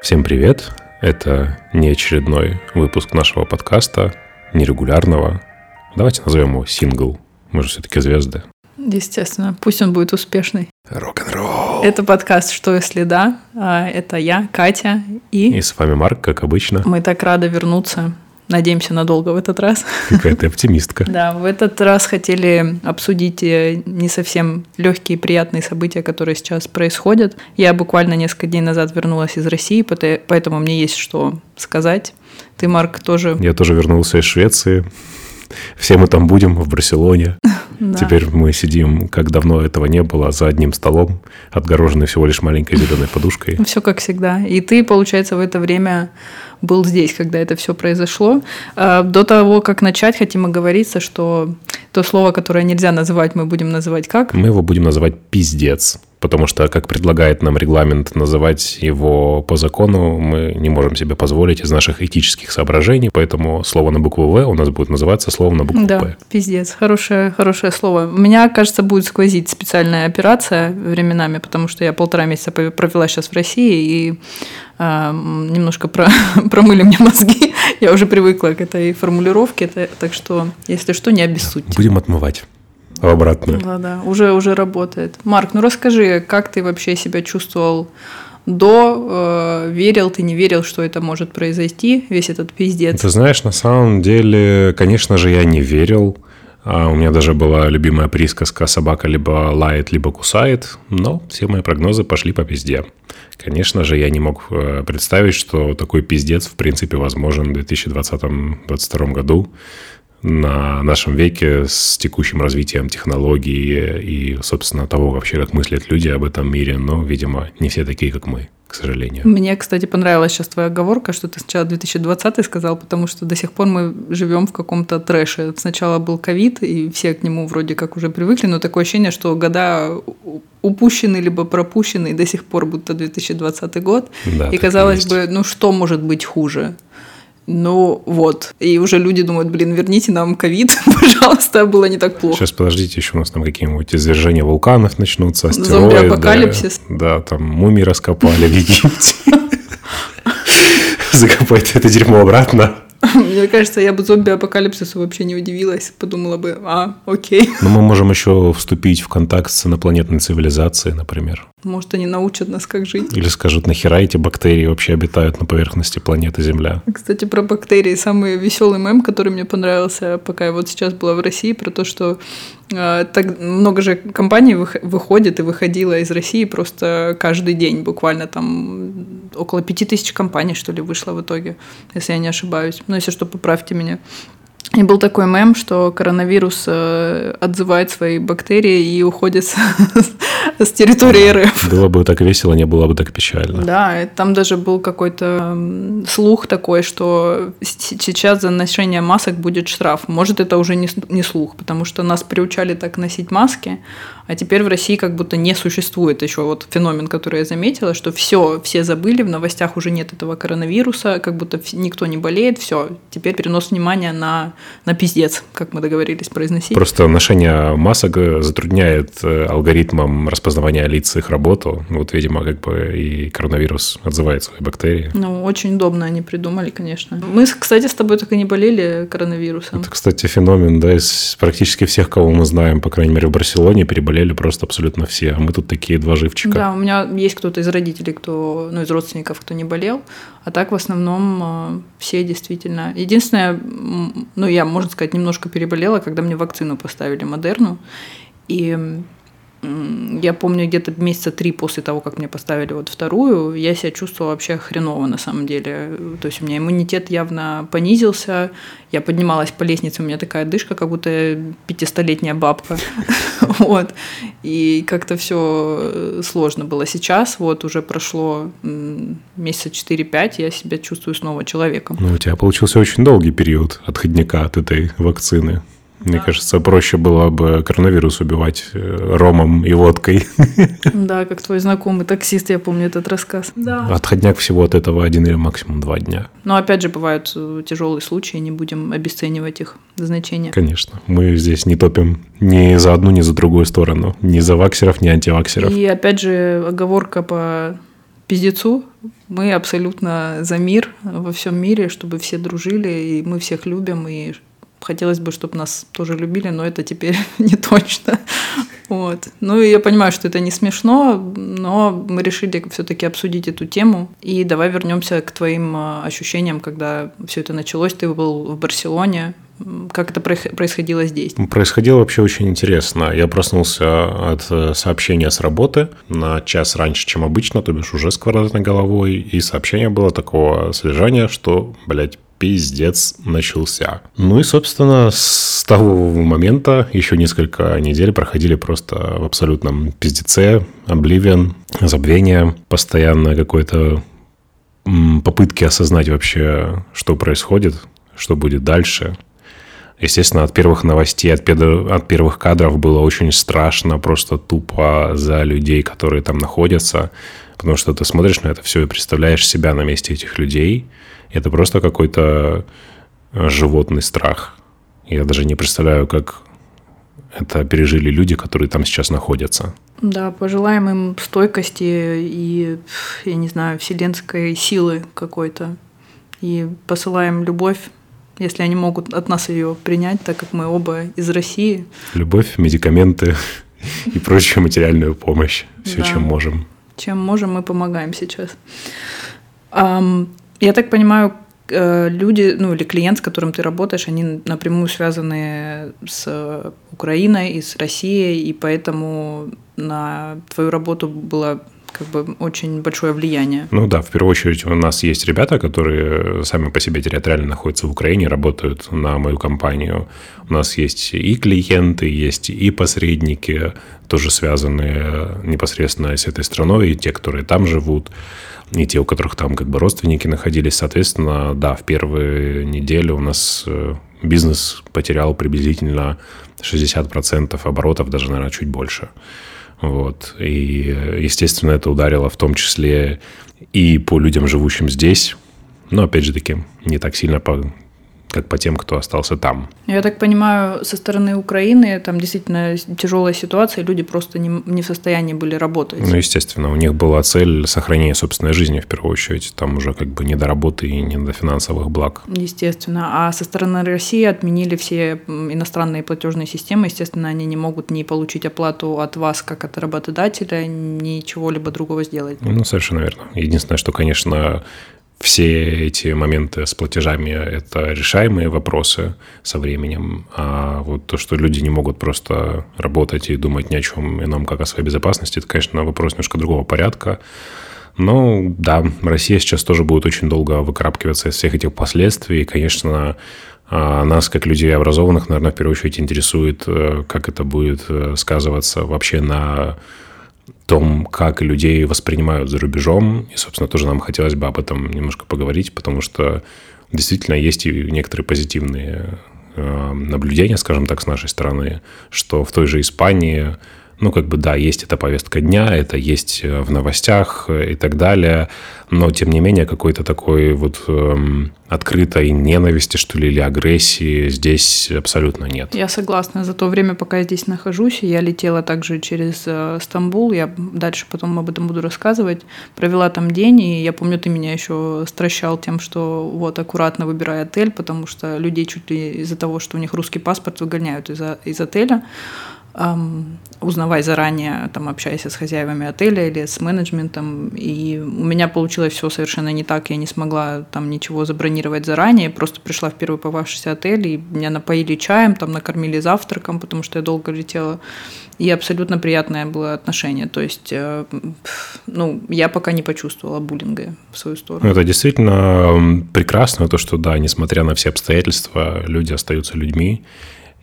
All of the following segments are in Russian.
Всем привет! Это не очередной выпуск нашего подкаста, нерегулярного. Давайте назовем его сингл. Мы же все-таки звезды. Естественно, пусть он будет успешный. Рок-н-ролл! Это подкаст «Что если да?». А, Это я, Катя, и И с вами Марк, как обычно. мы так рады вернуться. Надеемся, надолго в этот раз. Какая ты оптимистка. Да, в этот раз хотели обсудить э, не совсем легкие и приятные события, которые сейчас происходят. Я буквально несколько дней назад вернулась из России, поэтому мне есть что сказать. Ты, Марк, тоже... Я тоже вернулся из Швеции. Все мы там будем, в Барселоне. Да. Теперь мы сидим, как давно этого не было, за одним столом, отгороженный всего лишь маленькой зеленой подушкой. Все как всегда. И ты, получается, в это время был здесь, когда это все произошло. А, До того, как начать, хотим оговориться, что то слово, которое нельзя называть, мы будем называть как? Мы его будем называть «пиздец», потому что, как предлагает нам регламент называть его по закону, мы не можем себе позволить из наших этических соображений, поэтому слово на букву «В» у нас будет называться слово на букву Да, «П». пиздец. Хорошее, хорошее слово. У меня, кажется, будет сквозить специальная операция временами, потому что я полтора месяца провела сейчас в России, и м, немножко про- промыли мне мозги. Я уже привыкла к этой формулировке, так что, если что, не обессудьте. Будем отмывать в обратную. Да, да, уже, уже работает. Марк, ну расскажи, как ты вообще себя чувствовал до, э, верил ты, не верил, что это может произойти, весь этот пиздец. Ты знаешь, на самом деле, конечно же, я не верил. А У меня даже была любимая присказка «собака либо лает, либо кусает», но все мои прогнозы пошли по пизде. Конечно же, я не мог э, представить, что такой пиздец в принципе возможен в 2020-2022 году на нашем веке с текущим развитием технологий и, собственно, того вообще, как мыслят люди об этом мире. Но, видимо, не все такие, как мы, к сожалению. Мне, кстати, понравилась сейчас твоя оговорка, что ты сначала 2020 сказал, потому что до сих пор мы живем в каком-то трэше. Сначала был ковид, и все к нему вроде как уже привыкли, но такое ощущение, что года упущены либо пропущены, и до сих пор будто 2020 год. Да, и казалось бы, ну что может быть хуже? Ну вот. И уже люди думают, блин, верните нам ковид, пожалуйста, было не так плохо. Сейчас подождите, еще у нас там какие-нибудь извержения вулканов начнутся, астероиды. Зомби-апокалипсис. Да, там мумии раскопали в Египте. Закопайте это дерьмо обратно. Мне кажется, я бы зомби-апокалипсису вообще не удивилась. Подумала бы, а, окей. Но мы можем еще вступить в контакт с инопланетной цивилизацией, например. Может, они научат нас, как жить. Или скажут, нахера эти бактерии вообще обитают на поверхности планеты Земля. Кстати, про бактерии. Самый веселый мем, который мне понравился, пока я вот сейчас была в России, про то, что так много же компаний вых- выходит и выходила из России просто каждый день. Буквально там около пяти тысяч компаний, что ли, вышло в итоге, если я не ошибаюсь. Но если что, поправьте меня. И был такой мем, что коронавирус э, отзывает свои бактерии и уходит с, с территории РФ. Было бы так весело, не было бы так печально. Да, там даже был какой-то слух такой, что сейчас за ношение масок будет штраф. Может, это уже не, не слух, потому что нас приучали так носить маски, а теперь в России как будто не существует еще вот феномен, который я заметила, что все, все забыли, в новостях уже нет этого коронавируса, как будто никто не болеет, все, теперь перенос внимания на, на пиздец, как мы договорились произносить. Просто ношение масок э, затрудняет э, алгоритмам распознавания лиц их работу. Вот, видимо, как бы и коронавирус отзывает свои бактерии. Ну, очень удобно они придумали, конечно. Мы, кстати, с тобой так и не болели коронавирусом. Это, кстати, феномен, да, из практически всех, кого мы знаем, по крайней мере, в Барселоне, переболели просто абсолютно все. А мы тут такие два живчика. Да, у меня есть кто-то из родителей, кто, ну, из родственников, кто не болел, а так в основном э, все действительно. Единственное, ну, я, можно сказать, немножко переболела, когда мне вакцину поставили Модерну, и я помню, где-то месяца три после того, как мне поставили вот вторую, я себя чувствовала вообще хреново на самом деле. То есть у меня иммунитет явно понизился, я поднималась по лестнице, у меня такая дышка, как будто пятистолетняя бабка. Вот. И как-то все сложно было. Сейчас вот уже прошло месяца 4-5, я себя чувствую снова человеком. Ну, у тебя получился очень долгий период отходника от этой вакцины. Мне Да. кажется, проще было бы коронавирус убивать э, ромом и водкой. Да, как твой знакомый таксист, я помню этот рассказ. Да. Отходняк всего от этого один или максимум два дня. Но опять же бывают э, тяжелые случаи, не будем обесценивать их значение. Конечно. Мы здесь не топим ни за одну, ни за другую сторону. Ни за ваксеров, ни антиваксеров. И опять же оговорка по пиздецу. Мы абсолютно за мир во всем мире, чтобы все дружили, и мы всех любим, и хотелось бы, чтобы нас тоже любили, но это теперь не точно. Вот. Ну, и я понимаю, что это не смешно, но мы решили все-таки обсудить эту тему. И давай вернемся к твоим а, ощущениям, когда все это началось. Ты был в Барселоне. Как это происходило здесь? Происходило вообще очень интересно. Я проснулся от э, сообщения с работы на час раньше, чем обычно, то бишь уже с квадратной головой. И сообщение было такого содержания, что, блядь, пиздец начался. Ну и, собственно, с того момента еще несколько недель проходили просто в абсолютном пиздеце, обливион, забвение, постоянно какой-то попытки осознать вообще, что происходит, что будет дальше. Естественно, от первых новостей, от, от первых кадров было очень страшно, просто тупо за людей, которые там находятся, потому что ты смотришь на это все и представляешь себя на месте этих людей – это просто какой-то э, животный страх. Я даже не представляю, как это пережили люди, которые там сейчас находятся. Да, пожелаем им стойкости и, я не знаю, вселенской силы какой-то. И посылаем любовь, если они могут от нас ее принять, так как мы оба из России. Любовь, медикаменты и прочую материальную помощь. Все, чем можем. Чем можем, мы помогаем сейчас. Я так понимаю, э, люди, ну или клиент, с которым ты работаешь, они напрямую связаны с Украиной и с Россией, и поэтому на твою работу было как бы очень большое влияние. Ну да, в первую очередь у нас есть ребята, которые сами по себе территориально находятся в Украине, работают на мою компанию. У нас есть и клиенты, есть и посредники, тоже связанные непосредственно с этой страной, и те, которые там живут и те, у которых там как бы родственники находились. Соответственно, да, в первые недели у нас э, бизнес потерял приблизительно 60% оборотов, даже, наверное, чуть больше. Вот. И, естественно, это ударило в том числе и по людям, живущим здесь, но, опять же таки, не так сильно по как по тем, кто остался там. Я так понимаю, со стороны Украины там действительно тяжелая ситуация, люди просто не, не в состоянии были работать. Ну, естественно, у них была цель сохранения собственной жизни в первую очередь, там уже как бы не до работы и не до финансовых благ. Естественно, а со стороны России отменили все иностранные платежные системы, естественно, они не могут не получить оплату от вас как от работодателя, ничего либо другого сделать. Ну, совершенно верно. Единственное, что, конечно, все эти моменты с платежами – это решаемые вопросы со временем. А вот то, что люди не могут просто работать и думать ни о чем ином, как о своей безопасности, это, конечно, вопрос немножко другого порядка. Но да, Россия сейчас тоже будет очень долго выкарабкиваться из всех этих последствий. И, конечно, а, нас, как людей образованных, наверное, в первую очередь интересует, э, как это будет э, сказываться вообще на том, как людей воспринимают за рубежом. И, собственно, тоже нам хотелось бы об этом немножко поговорить, потому что действительно есть и некоторые позитивные э, наблюдения, скажем так, с нашей стороны, что в той же Испании ну, как бы, да, есть эта повестка дня, это есть э, в новостях э, и так далее, но, тем не менее, какой-то такой вот эм, открытой ненависти, что ли, или агрессии здесь абсолютно нет. Я согласна. За то время, пока я здесь нахожусь, я летела также через э, Стамбул, я дальше потом об этом буду рассказывать, провела там день, и я помню, ты меня еще стращал тем, что вот аккуратно выбирай отель, потому что людей чуть ли из-за того, что у них русский паспорт, выгоняют из, из отеля эм, узнавай заранее, там, общайся с хозяевами отеля или с менеджментом. И у меня получилось все совершенно не так. Я не смогла там ничего забронировать заранее. Просто пришла в первый попавшийся отель, и меня напоили чаем, там накормили завтраком, потому что я долго летела. И абсолютно приятное было отношение. То есть, э, ну, я пока не почувствовала буллинга в свою сторону. Это действительно прекрасно, то, что, да, несмотря на все обстоятельства, люди остаются людьми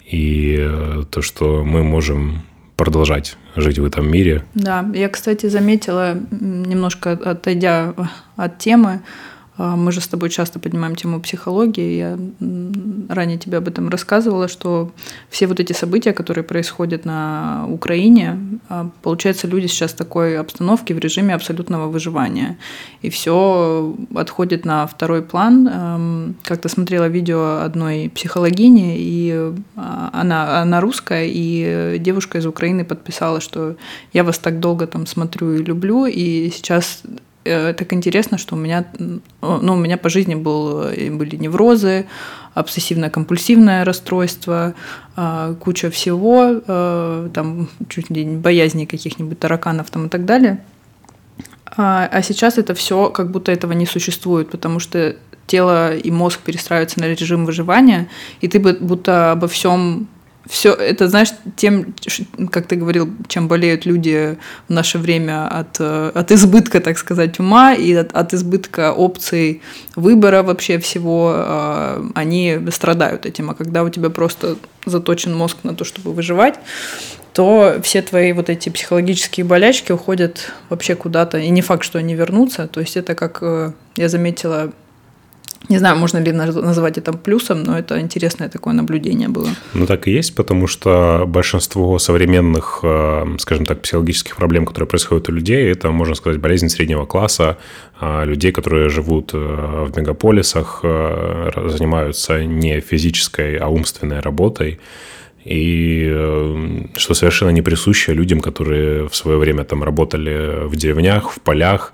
и э, то, что мы можем продолжать жить в этом мире. Да, я, кстати, заметила, немножко отойдя от темы, мы же с тобой часто поднимаем тему психологии. Я ранее тебе об этом рассказывала, что все вот эти события, которые происходят на Украине, а, получается, люди сейчас в такой обстановке в режиме абсолютного выживания. И все отходит на второй план. Как-то смотрела видео одной психологини, и а, она, она русская, и девушка из Украины подписала, что я вас так долго там смотрю и люблю, и сейчас так интересно, что у меня, ну, у меня по жизни был, были неврозы, обсессивно-компульсивное расстройство, куча всего, там чуть ли не боязни каких-нибудь тараканов там и так далее. А, а сейчас это все как будто этого не существует, потому что тело и мозг перестраиваются на режим выживания, и ты будто обо всем все это, знаешь, тем, как ты говорил, чем болеют люди в наше время от, от избытка, так сказать, ума и от, от избытка опций выбора вообще всего, а, они страдают этим. А когда у тебя просто заточен мозг на то, чтобы выживать, то все твои вот эти психологические болячки уходят вообще куда-то. И не факт, что они вернутся. То есть это как э, я заметила не знаю, можно ли назвать это плюсом, но это интересное такое наблюдение было. Ну, так и есть, потому что большинство современных, э, скажем так, психологических проблем, которые происходят у людей, это, можно сказать, болезнь среднего класса, а людей, которые живут э, в мегаполисах, занимаются не физической, а умственной работой и э, что совершенно не присуще людям, которые в свое время там работали в деревнях, в полях,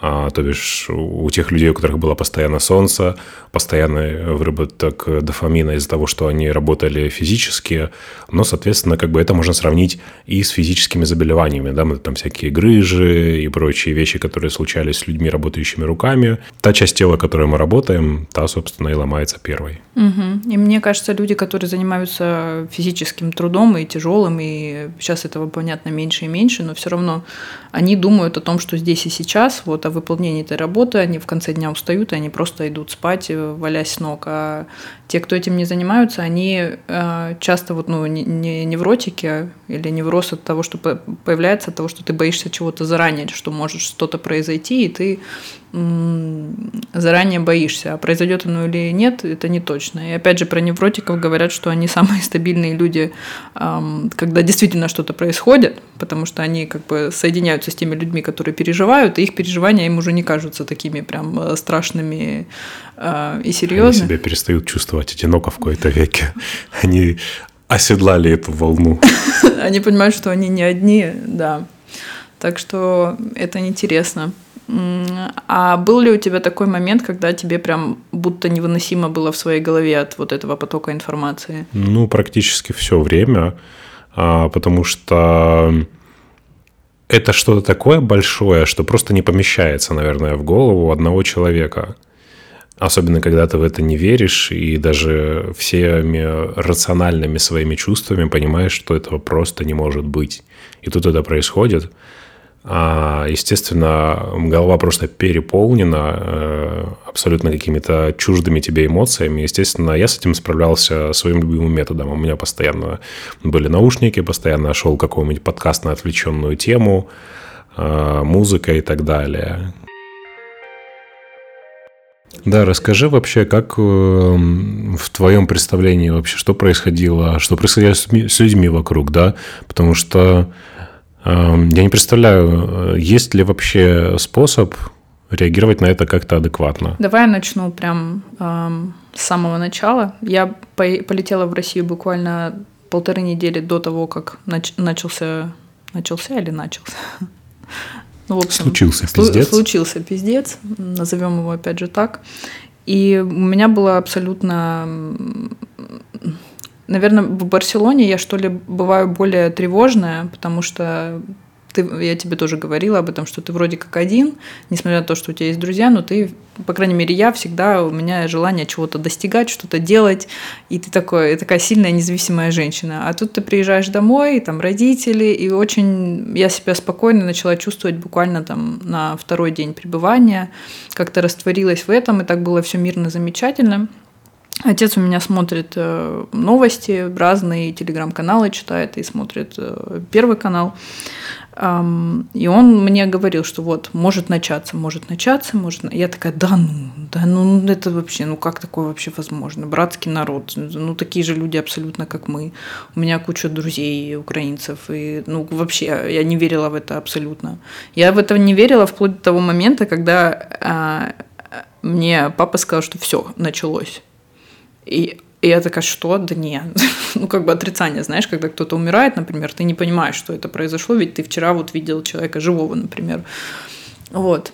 а, то бишь у тех людей, у которых было постоянно солнце, постоянный выработок дофамина из-за того, что они работали физически, но, соответственно, как бы это можно сравнить и с физическими заболеваниями, да, там всякие грыжи и прочие вещи, которые случались с людьми, работающими руками. Та часть тела, которой мы работаем, та, собственно, и ломается первой. Угу. И мне кажется, люди, которые занимаются физическим трудом и тяжелым, и сейчас этого, понятно, меньше и меньше, но все равно они думают о том, что здесь и сейчас, вот о выполнении этой работы, они в конце дня устают, и они просто идут спать, э, валясь с ног. А те, кто этим не занимаются, они э, часто вот, ну, не, не невротики или невроз от того, что появляется, от того, что ты боишься чего-то заранее, что может что-то произойти, и ты заранее боишься. А произойдет оно или нет, это не точно. И опять же, про невротиков говорят, что они самые стабильные люди, когда действительно что-то происходит, потому что они как бы соединяются с теми людьми, которые переживают, и их переживания им уже не кажутся такими прям э, страшными э, и серьезными. Они себя перестают чувствовать одиноко в какой-то веке. Они оседлали эту волну. Они понимают, что они не одни, да. Так что это интересно. А был ли у тебя такой момент, когда тебе прям будто невыносимо было в своей голове от вот этого потока информации? Ну, практически все время, а, потому что это что-то такое большое, что просто не помещается, наверное, в голову одного человека. Особенно, когда ты в это не веришь и даже всеми рациональными своими чувствами понимаешь, что этого просто не может быть. И тут это происходит – естественно, голова просто переполнена э, абсолютно какими-то чуждыми тебе эмоциями. Естественно, я с этим справлялся своим любимым методом. У меня постоянно были наушники, постоянно шел какой-нибудь подкаст на отвлеченную тему, э, музыка и так далее. Да, расскажи вообще, как э, в твоем представлении вообще, что происходило, что происходило с людьми вокруг, да? Потому что я не представляю, э, есть ли вообще способ реагировать на это как-то адекватно. Давай я начну прям эм, с самого начала. Я по- полетела в Россию буквально полторы недели до того, как нач- начался начался или начался. Ну, в общем, случился пиздец. Случился пиздец, назовем его опять же так. И у меня было абсолютно Наверное, в Барселоне я что ли бываю более тревожная, потому что ты, я тебе тоже говорила об этом, что ты вроде как один, несмотря на то, что у тебя есть друзья, но ты, по крайней мере, я всегда, у меня желание чего-то достигать, что-то делать, и ты такой, такая сильная независимая женщина. А тут ты приезжаешь домой, и там родители, и очень я себя спокойно начала чувствовать буквально там на второй день пребывания, как-то растворилась в этом, и так было все мирно, замечательно. Отец у меня смотрит э, новости, разные телеграм-каналы читает и смотрит э, первый канал. И он мне говорил, что вот, может начаться, может начаться, может... Я такая, да ну, да ну, это вообще, ну как такое вообще возможно? Братский народ, ну такие же люди абсолютно, как мы. У меня куча друзей украинцев, и ну вообще я не верила в это абсолютно. Я в это не верила вплоть до того момента, когда а, мне папа сказал, что все, началось. И, и я такая, что? Да нет. ну, как бы отрицание, знаешь, когда кто-то умирает, например, ты не понимаешь, что это произошло, ведь ты вчера вот видел человека живого, например. Вот.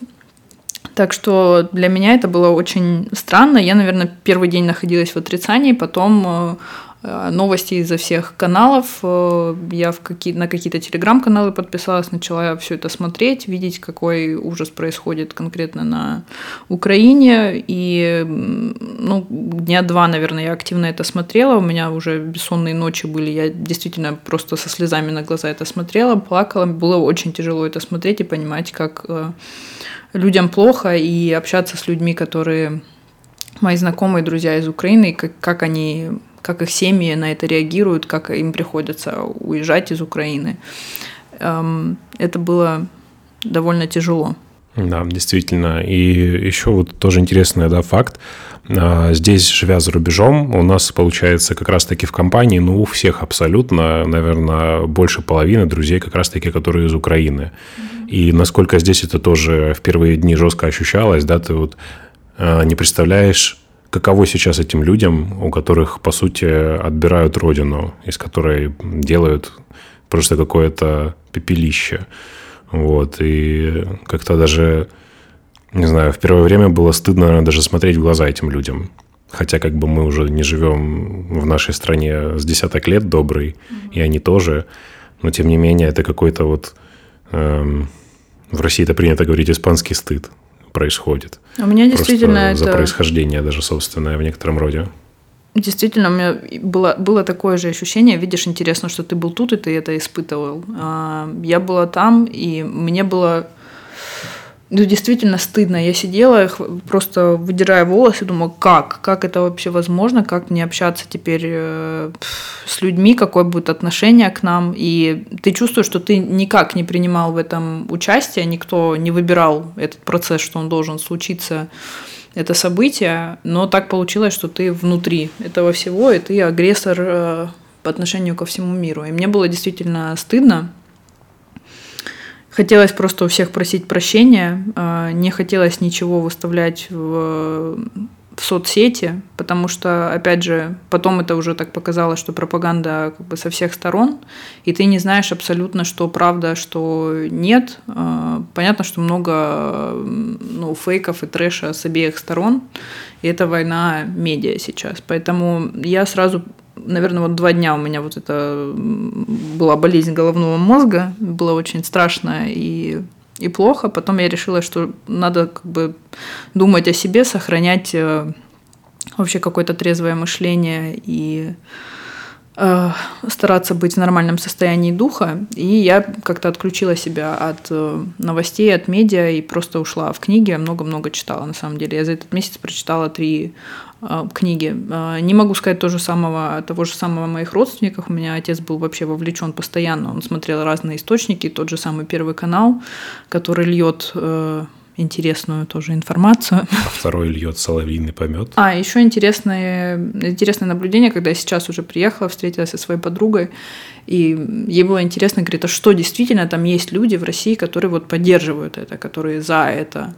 Так что для меня это было очень странно. Я, наверное, первый день находилась в отрицании, потом э, новости изо всех каналов. Э, я в какие, на какие-то телеграм-каналы подписалась, начала все это смотреть, видеть, какой ужас происходит конкретно на Украине. И ну, дня два, наверное, я активно это смотрела. У меня уже бессонные ночи были. Я действительно просто со слезами на глаза это смотрела, плакала. Было очень тяжело это смотреть и понимать, как э, людям плохо, и общаться с людьми, которые мои знакомые друзья из Украины, как, как они как их семьи на это реагируют, как им приходится уезжать из Украины. Эм, это было довольно тяжело. Да, действительно. И еще вот тоже интересный да, факт. А, здесь, живя за рубежом, у нас получается как раз-таки в компании, ну, у всех абсолютно, наверное, больше половины друзей как раз-таки, которые из Украины. И насколько здесь это тоже в первые дни жестко ощущалось, да, ты вот а, не представляешь, каково сейчас этим людям, у которых, по сути, отбирают родину, из которой делают просто какое-то пепелище. Вот, и как-то даже, не знаю, в первое время было стыдно наверное, даже смотреть в глаза этим людям. Хотя как бы мы уже не живем в нашей стране с десяток лет добрый, mm-hmm. и они тоже. Но тем не менее, это какой-то вот... Эм, в России это принято говорить испанский стыд происходит. У меня действительно Просто это... За происхождение даже собственное в некотором роде. Действительно, у меня было, было такое же ощущение. Видишь, интересно, что ты был тут, и ты это испытывал. А, я была там, и мне было ну, действительно стыдно. Я сидела, просто выдирая волосы, думаю, как? Как это вообще возможно? Как мне общаться теперь э, с людьми? Какое будет отношение к нам? И ты чувствуешь, что ты никак не принимал в этом участие, никто не выбирал этот процесс, что он должен случиться, это событие, но так получилось, что ты внутри этого всего, и ты агрессор э, по отношению ко всему миру. И мне было действительно стыдно, Хотелось просто у всех просить прощения, а, не хотелось ничего выставлять в, в соцсети, потому что, опять же, потом это уже так показалось, что пропаганда как бы со всех сторон, и ты не знаешь абсолютно, что правда, что нет. А, понятно, что много ну, фейков и трэша с обеих сторон, и это война медиа сейчас. Поэтому я сразу наверное, вот два дня у меня вот это была болезнь головного мозга, было очень страшно и, и плохо. Потом я решила, что надо как бы думать о себе, сохранять э, вообще какое-то трезвое мышление и э, стараться быть в нормальном состоянии духа. И я как-то отключила себя от э, новостей, от медиа и просто ушла в книги. Много-много читала, на самом деле. Я за этот месяц прочитала три книги. Э, не могу сказать то же самого, того же самого о моих родственниках. У меня отец был вообще вовлечен постоянно. Он смотрел разные источники, тот же самый Первый канал, который льет интересную тоже информацию. А второй льет соловьиный помет. А, еще интересное, интересное наблюдение, когда я сейчас уже приехала, встретилась со своей подругой, и ей было интересно, говорит, а что действительно там есть люди в России, которые вот поддерживают это, которые за это.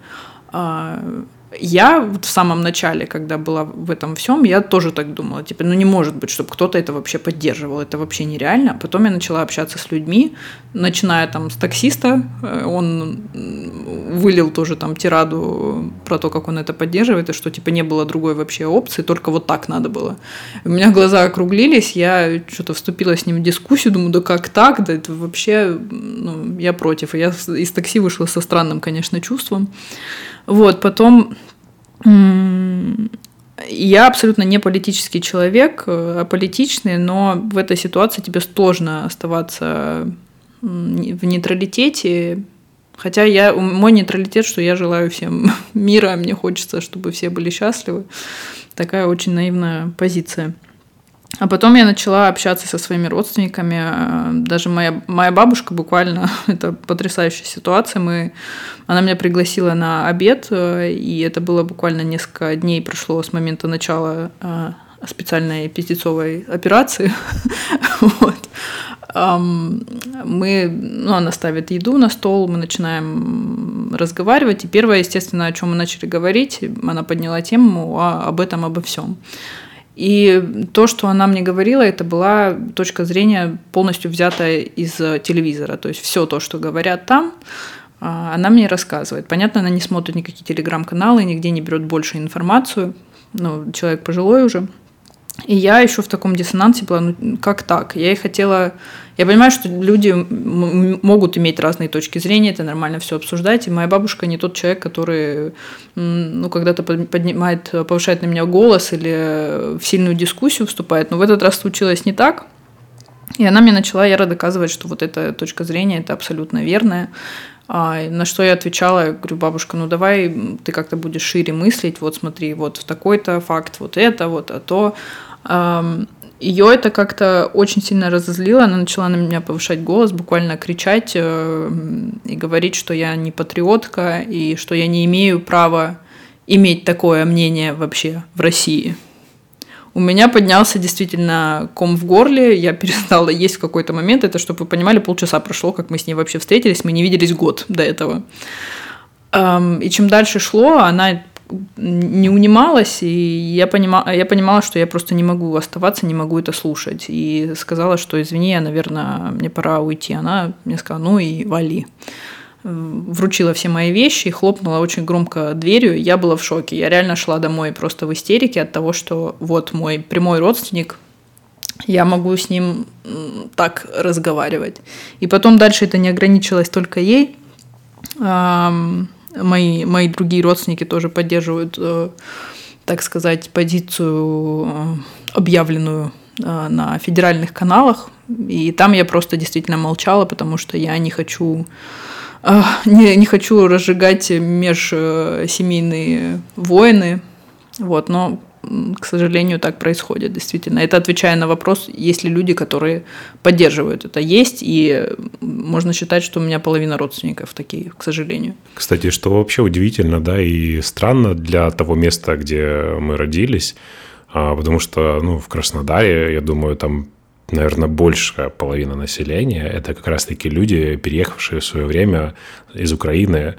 Я вот в самом начале, когда была в этом всем, я тоже так думала, типа, ну не может быть, чтобы кто-то это вообще поддерживал, это вообще нереально. Потом я начала общаться с людьми, начиная там с таксиста, э, он вылил тоже там тираду про то, как он это поддерживает, и что типа не было другой вообще опции, только вот так надо было. У меня глаза округлились, я что-то вступила с ним в дискуссию, думаю, да как так, да это вообще, ну, я против. И я из такси вышла со странным, конечно, чувством. Вот, потом я абсолютно не политический человек, а э, политичный, но в этой ситуации тебе сложно оставаться в нейтралитете. Хотя я, мой нейтралитет, что я желаю всем мира, мне хочется, чтобы все были счастливы. Такая очень наивная позиция. А потом я начала общаться со своими родственниками. Даже моя, моя бабушка буквально, это потрясающая ситуация. Мы, она меня пригласила на обед, и это было буквально несколько дней прошло с момента начала а, специальной пиздецовой операции. вот. Мы, ну, она ставит еду на стол, мы начинаем разговаривать. И первое, естественно, о чем мы начали говорить, она подняла тему об этом, обо всем. И то, что она мне говорила, это была точка зрения полностью взятая из телевизора. То есть все то, что говорят там, А, она мне рассказывает. Понятно, она не смотрит никакие телеграм-каналы, нигде не берет больше информацию. Ну, человек пожилой уже. И я еще в таком диссонансе была, ну как так? Я и хотела... Я понимаю, что люди могут иметь разные точки зрения, это нормально все обсуждать. И моя бабушка не тот человек, который ну, когда-то поднимает, повышает на меня голос или в сильную дискуссию вступает. Но в этот раз случилось не так. И она мне начала яро доказывать, что вот эта точка зрения это абсолютно верная. А, на что я отвечала, говорю, бабушка, ну давай ты как-то будешь шире мыслить, вот смотри, вот такой-то факт, вот это, вот а то. Ее это как-то очень сильно разозлило, она начала на меня повышать голос, буквально кричать э, и говорить, что я не патриотка и что я не имею права иметь такое мнение вообще в России у меня поднялся действительно ком в горле, я перестала есть в какой-то момент. Это, чтобы вы понимали, полчаса прошло, как мы с ней вообще встретились, мы не виделись год до этого. И чем дальше шло, она не унималась, и я понимала, я понимала, что я просто не могу оставаться, не могу это слушать. И сказала, что извини, я, наверное, мне пора уйти. Она мне сказала, ну и вали вручила все мои вещи и хлопнула очень громко дверью. Я была в шоке. Я реально шла домой просто в истерике от того, что вот мой прямой родственник, я могу с ним так разговаривать. И потом дальше это не ограничилось только ей. Мои, мои другие родственники тоже поддерживают, э, так сказать, позицию, э, объявленную э, на федеральных каналах. И там я просто действительно молчала, потому что я не хочу не, не хочу разжигать межсемейные войны, вот, но, к сожалению, так происходит, действительно. Это отвечая на вопрос, есть ли люди, которые поддерживают это. Есть, и можно считать, что у меня половина родственников такие, к сожалению. Кстати, что вообще удивительно, да, и странно для того места, где мы родились, а, потому что, ну, в Краснодаре, я думаю, там наверное, большая половина населения – это как раз-таки люди, переехавшие в свое время из Украины.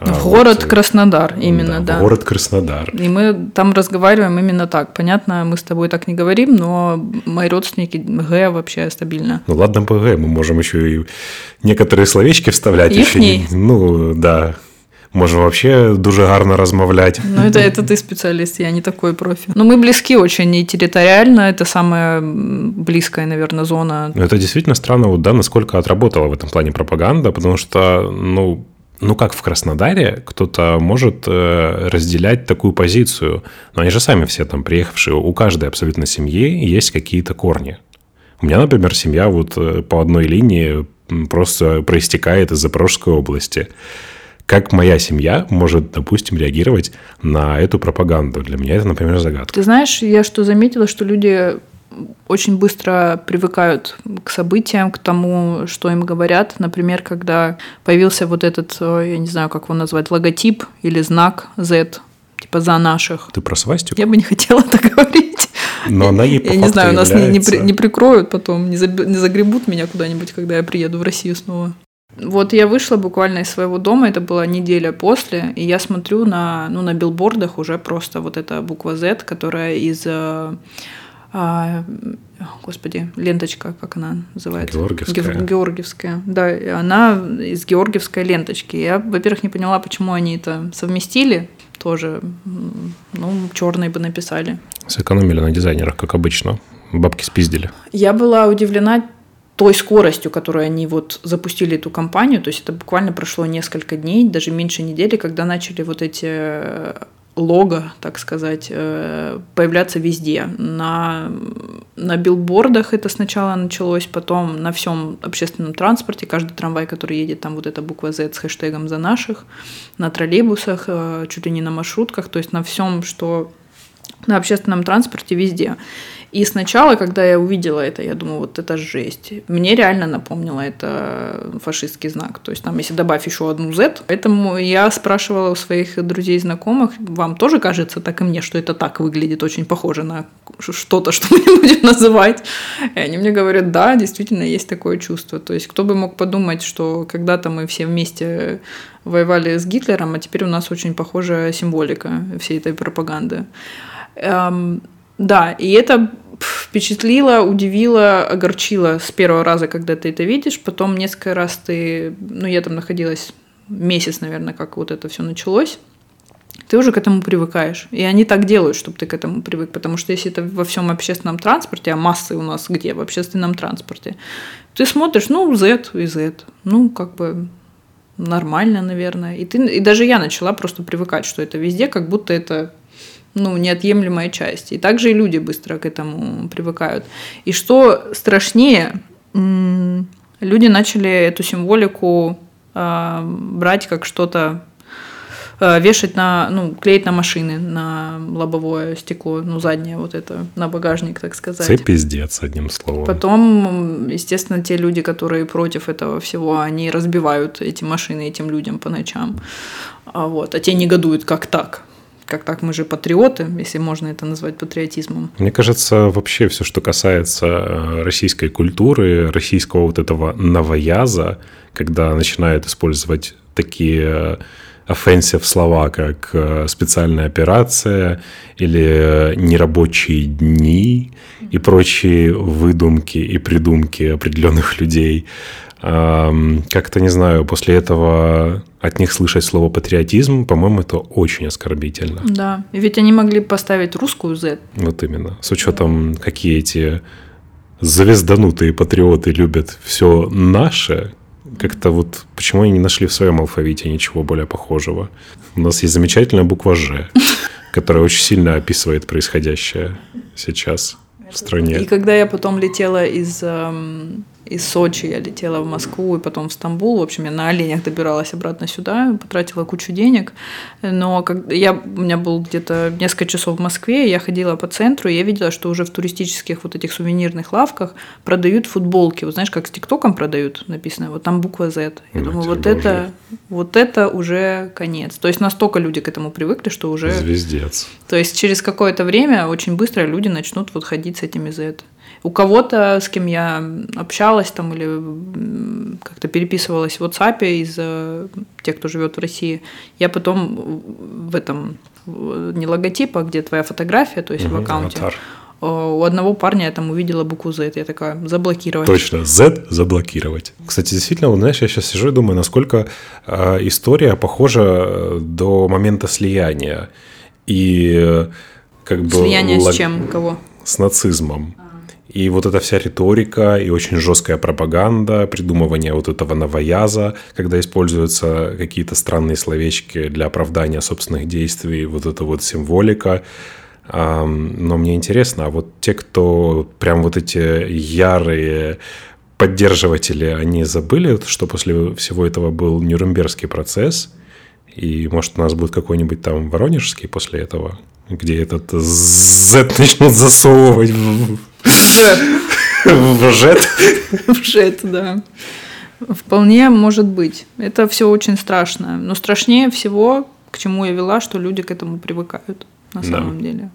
А, в вот, город Краснодар, именно, да, да. Город Краснодар. И мы там разговариваем именно так. Понятно, мы с тобой так не говорим, но мои родственники ГЭ вообще стабильно. Ну ладно, ПГ, мы можем еще и некоторые словечки вставлять. Ихний? Еще, ну, да. Можем вообще дуже гарно розмовляти. Ну, это, это ты специалист, я не такой профи. Но мы близки очень и территориально, это самая близкая, наверное, зона. Ну, это действительно странно, вот, да, насколько отработала в этом плане пропаганда, потому что, ну, ну как в Краснодаре кто-то может э, разделять такую позицию, но они же сами все там приехавшие, у каждой абсолютно семьи есть какие-то корни. У меня, например, семья вот э, по одной линии просто проистекает из Запорожской области. Как моя семья может, допустим, реагировать на эту пропаганду? Для меня это, например, загадка. Ты знаешь, я что заметила, что люди очень быстро привыкают к событиям, к тому, что им говорят. Например, когда появился вот этот, э, я не знаю, как его назвать, логотип или знак Z, типа за наших. Ты про свастику? Я бы не хотела так говорить. Но она ей по Я не знаю, нас не, не, при, не прикроют потом, не, заб, не загребут меня куда-нибудь, когда я приеду в Россию снова. Вот я вышла буквально из своего дома, это была неделя после, и я смотрю на, ну, на билбордах уже просто вот эта буква Z, которая из а, господи, ленточка, как она называется? Георгиевская. Георгиевская, да, она из георгиевской ленточки. Я, во-первых, не поняла, почему они это совместили, тоже, ну, черные бы написали. Сэкономили на дизайнерах, как обычно. Бабки спиздили. Я была удивлена той скоростью, которой они вот запустили эту кампанию, то есть это буквально прошло несколько дней, даже меньше недели, когда начали вот эти э, лого, так сказать, э, появляться везде. На, на билбордах это сначала началось, потом на всем общественном транспорте, каждый трамвай, который едет, там вот эта буква Z с хэштегом «За наших», на троллейбусах, э, чуть ли не на маршрутках, то есть на всем, что на общественном транспорте везде. И сначала, когда я увидела это, я думаю, вот это жесть. Мне реально напомнило это фашистский знак. То есть там, если добавить еще одну Z, поэтому я спрашивала у своих друзей и знакомых, вам тоже кажется, так и мне, что это так выглядит, очень похоже на что-то, что мы будем называть. И они мне говорят, да, действительно есть такое чувство. То есть кто бы мог подумать, что когда-то мы все вместе воевали с Гитлером, а теперь у нас очень похожая символика всей этой пропаганды. Да, и это впечатлило, удивило, огорчило с первого раза, когда ты это видишь. Потом несколько раз ты... Ну, я там находилась месяц, наверное, как вот это все началось, ты уже к этому привыкаешь. И они так делают, чтобы ты к этому привык. Потому что если это во всем общественном транспорте, а массы у нас где? В общественном транспорте. Ты смотришь, ну, Z и Z. Ну, как бы нормально, наверное. И, ты, и даже я начала просто привыкать, что это везде, как будто это ну, неотъемлемая часть. И также и люди быстро к этому привыкают. И что страшнее, люди начали эту символику э, брать как что-то Э, вешать на, ну, клеить на машины, на лобовое стекло, ну, заднее вот это, на багажник, так сказать. Це пиздец, одним словом. Потом, естественно, те люди, которые против этого всего, они разбивают эти машины этим людям по ночам. А, вот, а те негодуют, как так? Как так мы же патриоты, если можно это назвать патриотизмом. Мне кажется, вообще все, что касается э, российской культуры, российского вот этого новояза, когда начинают использовать такие offensive слова, как э, специальная операция или э, нерабочие дни и прочие выдумки и придумки определенных людей. Как-то, не знаю, после этого от них слышать слово патриотизм, по-моему, это очень оскорбительно. Да, ведь они могли поставить русскую Z. Вот именно. С учетом, какие эти звезданутые патриоты любят все наше, как-то вот почему они не нашли в своем алфавите ничего более похожего? У нас есть замечательная буква «Ж», которая очень сильно описывает происходящее сейчас в стране. И когда я потом летела из эм, из Сочи я летела в Москву и потом в Стамбул. В общем, я на оленях добиралась обратно сюда, потратила кучу денег. Но как, я, у меня был где-то несколько часов в Москве, я ходила по центру, и я видела, что уже в туристических вот этих сувенирных лавках продают футболки. Вот знаешь, как с ТикТоком продают, написано, вот там буква Z. Я ну, думаю, вот это, вот это уже конец. То есть настолько люди к этому привыкли, что уже... Звездец. То есть через какое-то время очень быстро люди начнут вот ходить с этими Z. У кого-то, с кем я общалась там или как-то переписывалась в WhatsApp из э, тех, кто живет в России, я потом в этом не логотип, а где твоя фотография, то есть угу, в аккаунте. Аватар. У одного парня я там увидела букву Z, я такая, заблокировать. Точно, Z заблокировать. Кстати, действительно, вот, знаешь, я сейчас сижу и думаю, насколько э, история похожа э, до момента слияния. И э, как бы... Слияние лог... с чем? Кого? С нацизмом. И вот эта вся риторика и очень жесткая пропаганда, придумывание вот этого новояза, когда используются какие-то странные словечки для оправдания собственных действий, вот эта вот символика. Но мне интересно, а вот те, кто прям вот эти ярые поддерживатели, они забыли, что после всего этого был Нюрнбергский процесс, и может у нас будет какой-нибудь там Воронежский после этого, где этот Z начнут засовывать в жет. В жет, да. Вполне может быть. Это все очень страшно. Но страшнее всего, к чему я вела, что люди к этому привыкают на самом да. деле.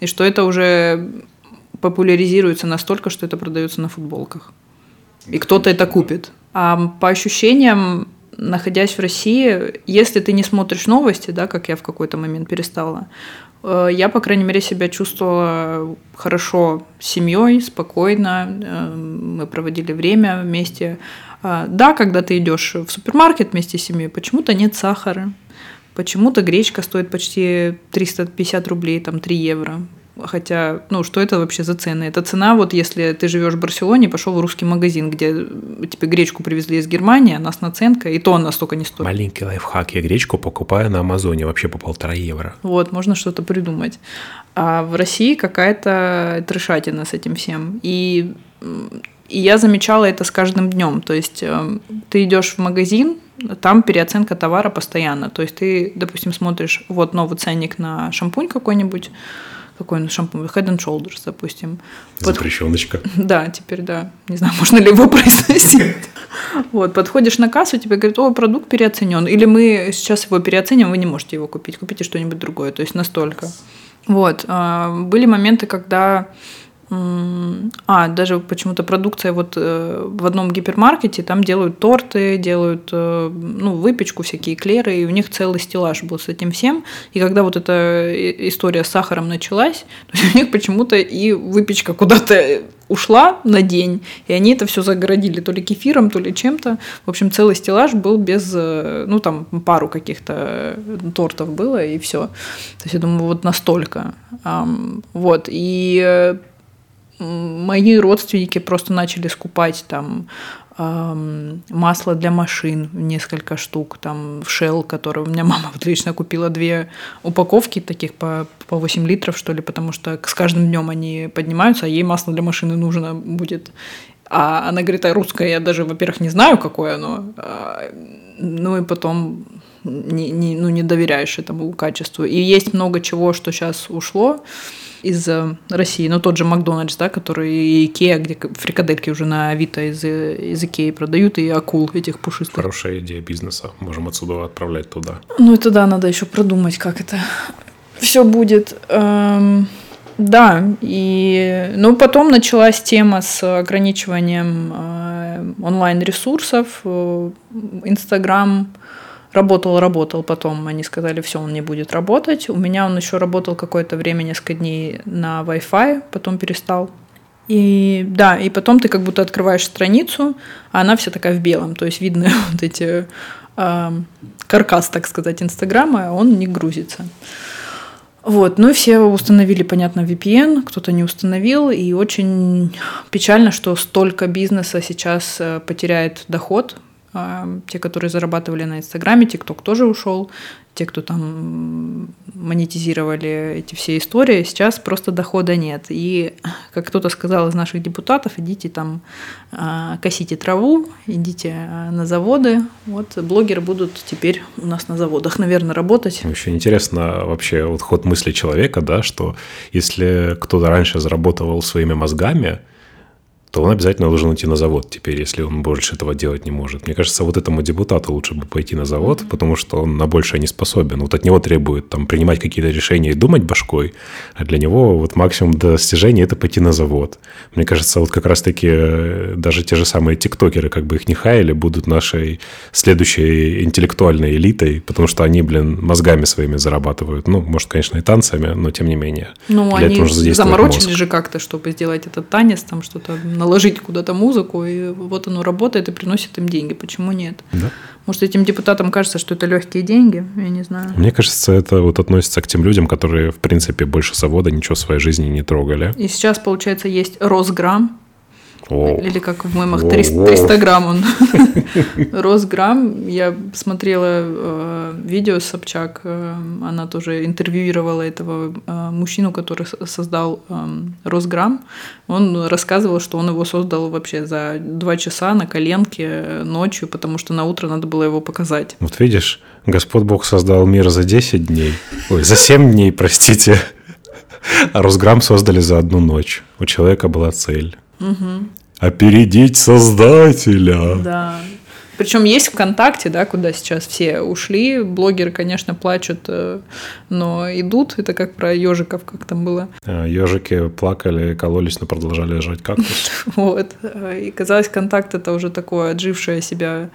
И что это уже популяризируется настолько, что это продается на футболках. И кто-то это купит. А по ощущениям, находясь в России, если ты не смотришь новости, да, как я в какой-то момент перестала, я, по крайней мере, себя чувствовала хорошо с семьей, спокойно. Э, мы проводили время вместе. Э, да, когда ты идешь в супермаркет вместе с семьей, почему-то нет сахара. Почему-то гречка стоит почти 350 рублей, там 3 евро. Хотя, ну, что это вообще за цены? Это цена, вот если ты живешь в Барселоне, пошел в русский магазин, где тебе гречку привезли из Германии, она с наценкой, и то она столько не стоит. Маленький лайфхак. Я гречку покупаю на Амазоне вообще по полтора евро. Вот, можно что-то придумать. А в России какая-то трешатина с этим всем. И, и я замечала это с каждым днем. То есть э, ты идешь в магазин, там переоценка товара постоянно. То есть ты, допустим, смотришь, вот новый ценник на шампунь какой-нибудь, какой он шампунь, Head and Shoulders, допустим. Запрещеночка. Под... Да, теперь да. Не знаю, можно ли его произносить. Вот, подходишь на кассу, тебе говорят, о, продукт переоценен. Или мы сейчас его переоценим, вы не можете его купить, купите что-нибудь другое. То есть настолько. Вот. А, были моменты, когда а, даже почему-то продукция вот э, в одном гипермаркете, там делают торты, делают э, ну, выпечку, всякие клеры, и у них целый стеллаж был с этим всем. И когда вот эта история с сахаром началась, то у них почему-то и выпечка куда-то ушла на день, и они это все загородили то ли кефиром, то ли чем-то. В общем, целый стеллаж был без, э, ну, там пару каких-то э, тортов было, и все. То есть я думаю, вот настолько. Вот, и э, мои родственники просто начали скупать там масло для машин несколько штук, там Shell, который у меня мама вот лично купила две упаковки таких по, по 8 литров, что ли, потому что с каждым днем они поднимаются, а ей масло для машины нужно будет. А она говорит, а русское я даже, во-первых, не знаю, какое оно, а, ну и потом не, не, ну, не доверяешь этому качеству. И есть много чего, что сейчас ушло, из э, России, ну тот же Макдональдс, да, который и Икеа, где фрикадельки уже на Авито из, из Икеи продают, и акул этих пушистых. Хорошая идея бизнеса, можем отсюда отправлять туда. Ну это да, надо еще продумать, как это все будет. Эм, да, и ну потом началась тема с ограничиванием э, онлайн-ресурсов, э, Инстаграм, Работал, работал, потом они сказали, все, он не будет работать. У меня он еще работал какое-то время, несколько дней на Wi-Fi, потом перестал. И да, и потом ты как будто открываешь страницу, а она вся такая в белом, то есть видно вот эти э, каркас, так сказать, Инстаграма, а он не грузится. Вот, ну и все установили, понятно, VPN, кто-то не установил, и очень печально, что столько бизнеса сейчас э, потеряет доход, те, которые зарабатывали на Инстаграме, ТикТок тоже ушел, те, кто там монетизировали эти все истории, сейчас просто дохода нет. И, как кто-то сказал из наших депутатов, идите там а, косите траву, идите а, на заводы. Вот блогеры будут теперь у нас на заводах, наверное, работать. Еще интересно вообще вот ход мысли человека, да, что если кто-то раньше заработал своими мозгами, то он обязательно должен идти на завод теперь, если он больше этого делать не может. Мне кажется, вот этому депутату лучше бы пойти на завод, потому что он на большее не способен. Вот от него требует там принимать какие-то решения и думать башкой, а для него вот максимум достижения – это пойти на завод. Мне кажется, вот как раз-таки э, даже те же самые тиктокеры, как бы их не хаяли, будут нашей следующей интеллектуальной элитой, потому что они, блин, мозгами своими зарабатывают. Ну, может, конечно, и танцами, но тем не менее. Ну, они заморочили мозг. же как-то, чтобы сделать этот танец, там что-то наложить куда-то музыку, и вот оно работает и приносит им деньги. Почему нет? Да. Может, этим депутатам кажется, что это легкие деньги, я не знаю. Мне кажется, это вот относится к тем людям, которые, в принципе, больше завода ничего в своей жизни не трогали. И сейчас, получается, есть Росграм, Воу. Или как в мемах 300, 300 грамм он. Росграмм. Я смотрела э, видео Собчак. Э, она тоже интервьюировала этого э, мужчину, который создал э, Росграмм. Он рассказывал, что он его создал вообще за два часа на коленке э, ночью, потому что на утро надо было его показать. Вот видишь, Господь Бог создал мир за 10 дней. Ой, за 7 дней, простите. А Росграмм создали за одну ночь. У человека была цель. Угу. Опередить создателя. Да. Причем есть ВКонтакте, да, куда сейчас все ушли. Блогеры, конечно, плачут, э, но идут. Это как про ежиков, как там было. Ежики плакали, кололись, но продолжали жать кактус. Вот. И казалось, контакт это уже такое отжившее себя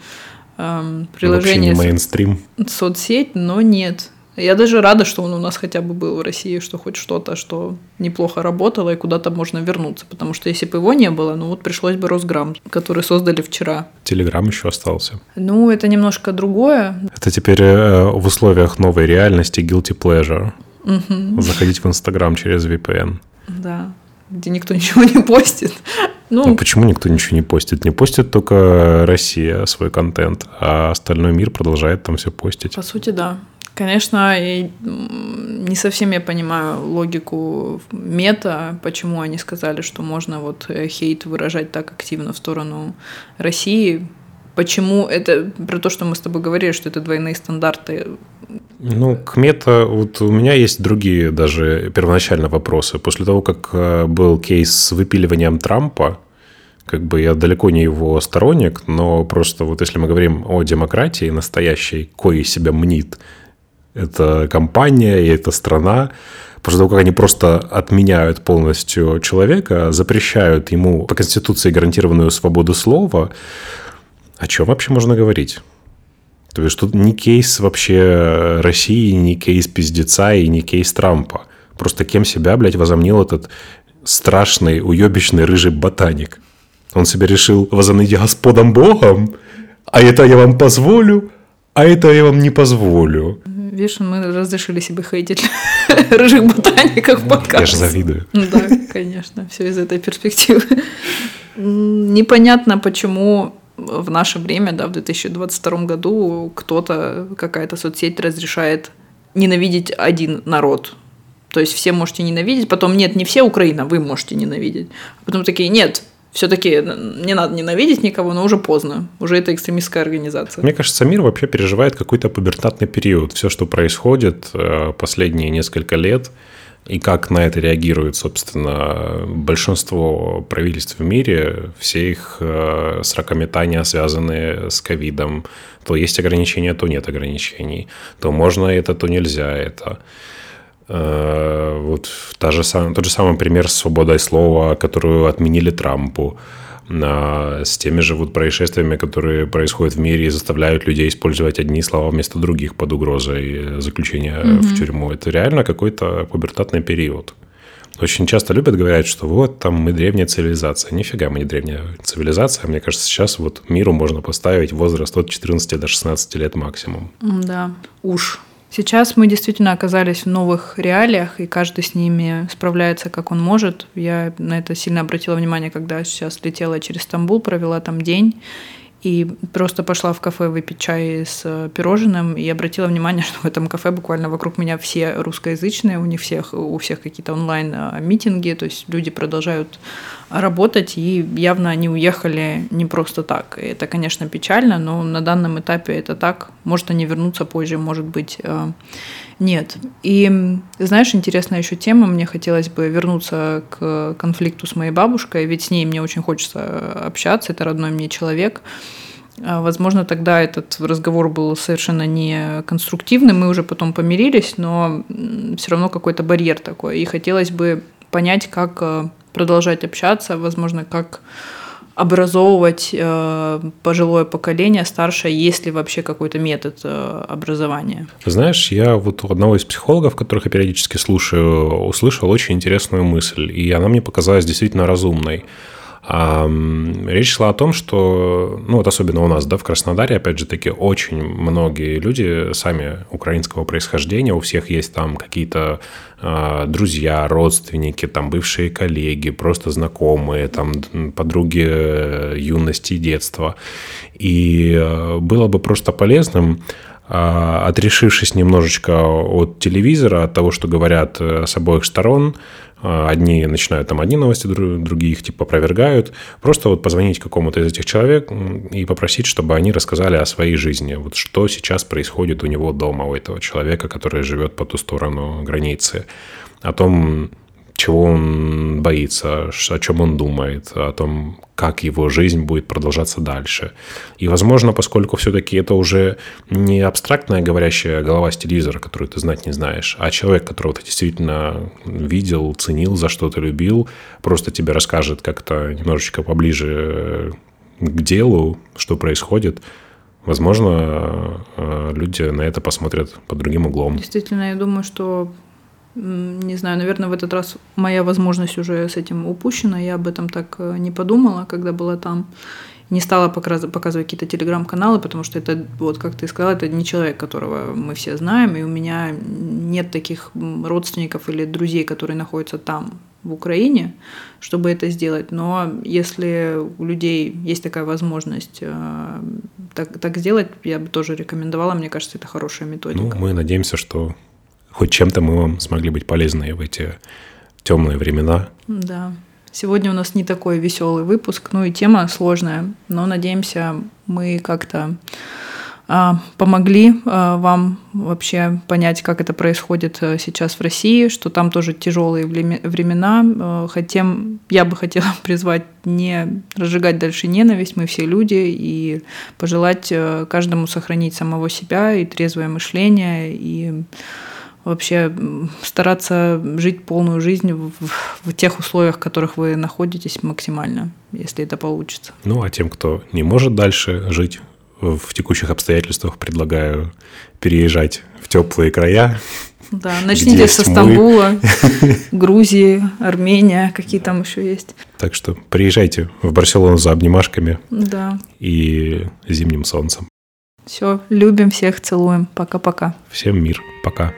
эм, приложение. Вообще не мейнстрим. Соцсеть, но нет. Я даже рада, что он у нас хотя бы был в России, что хоть что-то, что неплохо работало и куда-то можно вернуться. Потому что если бы его не было, ну вот пришлось бы Росграм, который создали вчера. Телеграм еще остался. Ну, это немножко другое. Это теперь э, в условиях новой реальности guilty pleasure. Угу. Заходить в Инстаграм через VPN. Да, где никто ничего не постит. Ну, ну, почему никто ничего не постит? Не постит только Россия свой контент, а остальной мир продолжает там все постить. По сути, да. Конечно, не совсем я понимаю логику мета, почему они сказали, что можно вот э, хейт выражать так активно в сторону России. Почему это про то, что мы с тобой говорили, что это двойные стандарты? Ну, к мета, вот у меня есть другие даже первоначально вопросы. После того, как э, был кейс с выпиливанием Трампа, как бы я далеко не его сторонник, но просто вот если мы говорим о демократии настоящей, кое себя мнит, это компания и эта страна, после того, как они просто отменяют полностью человека, запрещают ему по Конституции гарантированную свободу слова, о чем вообще можно говорить? То есть тут не кейс вообще России, не кейс пиздеца и не кейс Трампа. Просто кем себя, блядь, возомнил этот страшный, уебищный рыжий ботаник. Он себе решил возомнить Господом Богом, а это я вам позволю, а это я вам не позволю. Видишь, мы разрешили себе хейтить рыжих ботаников в подкасте. Я же завидую. Да, конечно, все из этой перспективы. Непонятно, почему в наше время, да, в 2022 году кто-то, какая-то соцсеть разрешает ненавидеть один народ. То есть все можете ненавидеть, потом нет, не все Украина, вы можете ненавидеть. А потом такие, нет, все-таки не надо ненавидеть никого, но уже поздно. Уже это экстремистская организация. Мне кажется, мир вообще переживает какой-то пубертатный период. Все, что происходит э, последние несколько лет, и как на это реагирует, собственно, большинство правительств в мире, все их э, срокометания связаны с ковидом. То есть ограничения, то нет ограничений. То можно это, то нельзя это. Э, вот та же, тот же самый пример с свободой слова, которую отменили Трампу с теми же вот происшествиями, которые происходят в мире и заставляют людей использовать одни слова вместо других под угрозой заключения mm-hmm. в тюрьму. Это реально какой-то пубертатный период. Очень часто любят говорить, что вот там мы древняя цивилизация. Нифига мы не древняя цивилизация. Мне кажется, сейчас вот миру можно поставить возраст от 14 до 16 лет максимум. Да, уж. Сейчас мы действительно оказались в новых реалиях, и каждый с ними справляется, как он может. Я на это сильно обратила внимание, когда сейчас летела через Стамбул, провела там день, и просто пошла в кафе выпить чай с э, пирожным и обратила внимание, что в этом кафе буквально вокруг меня все русскоязычные, у них всех, у всех какие-то онлайн-митинги, то есть люди продолжают работать, и явно они уехали не просто так. И это, конечно, печально, но на данном этапе это так. Может, они вернутся позже, может быть, э, нет. И знаешь, интересная еще тема, мне хотелось бы вернуться к конфликту с моей бабушкой, ведь с ней мне очень хочется общаться, это родной мне человек. А, возможно, тогда этот разговор был совершенно не конструктивный, мы уже потом помирились, но все равно какой-то барьер такой. И хотелось бы понять, как э, продолжать общаться, возможно, как образовывать э, пожилое поколение, старшее, есть ли вообще какой-то метод э, образования? Знаешь, я вот у одного из психологов, которых я периодически слушаю, услышал очень интересную мысль, и она мне показалась действительно разумной. Речь шла о том, что, ну вот особенно у нас, да, в Краснодаре, опять же таки, очень многие люди сами украинского происхождения, у всех есть там какие-то э, друзья, родственники, там бывшие коллеги, просто знакомые, там подруги э, юности детства. И э, было бы просто полезным отрешившись немножечко от телевизора, от того, что говорят с обоих сторон, а, одни начинают там одни новости, другие их типа опровергают. Просто вот позвонить какому-то из этих человек и попросить, чтобы они рассказали о своей жизни. Вот что сейчас происходит у него дома, у этого человека, который живет по ту сторону границы. О том, чего он боится, о чем он думает, о том, как его жизнь будет продолжаться дальше. И, возможно, поскольку все-таки это уже не абстрактная говорящая голова с телевизора, которую ты знать не знаешь, а человек, которого ты действительно видел, ценил, за что ты любил, просто тебе расскажет как-то немножечко поближе к делу, что происходит, возможно, э, люди на это посмотрят под другим углом. Действительно, я думаю, что не знаю, наверное, в этот раз моя возможность уже с этим упущена. Я об этом так э, не подумала, когда была там. Не стала показывать какие-то телеграм-каналы, потому что это, вот как ты сказала, это не человек, которого мы все знаем, и у меня нет таких родственников или друзей, которые находятся там, в Украине, чтобы это сделать. Но если у людей есть такая возможность э, так, так сделать, я бы тоже рекомендовала. Мне кажется, это хорошая методика. Ну, мы надеемся, что хоть чем-то мы вам смогли быть полезны в эти темные времена. Да. Сегодня у нас не такой веселый выпуск, ну и тема сложная, но надеемся, мы как-то а, помогли а, вам вообще понять, как это происходит э, сейчас в России, что там тоже тяжелые времена. Э, хотим, я бы хотела призвать не разжигать дальше ненависть, мы все люди, и пожелать э, каждому сохранить самого себя и трезвое мышление, и вообще стараться жить полную жизнь в, в тех условиях, в которых вы находитесь максимально, если это получится. Ну, а тем, кто не может дальше жить в текущих обстоятельствах, предлагаю переезжать в теплые края, Да, начните со Стамбула, Грузии, Армения, какие там еще есть. Так что приезжайте в Барселону за обнимашками да. и зимним солнцем. Все, любим всех, целуем. Пока-пока. Всем мир. Пока.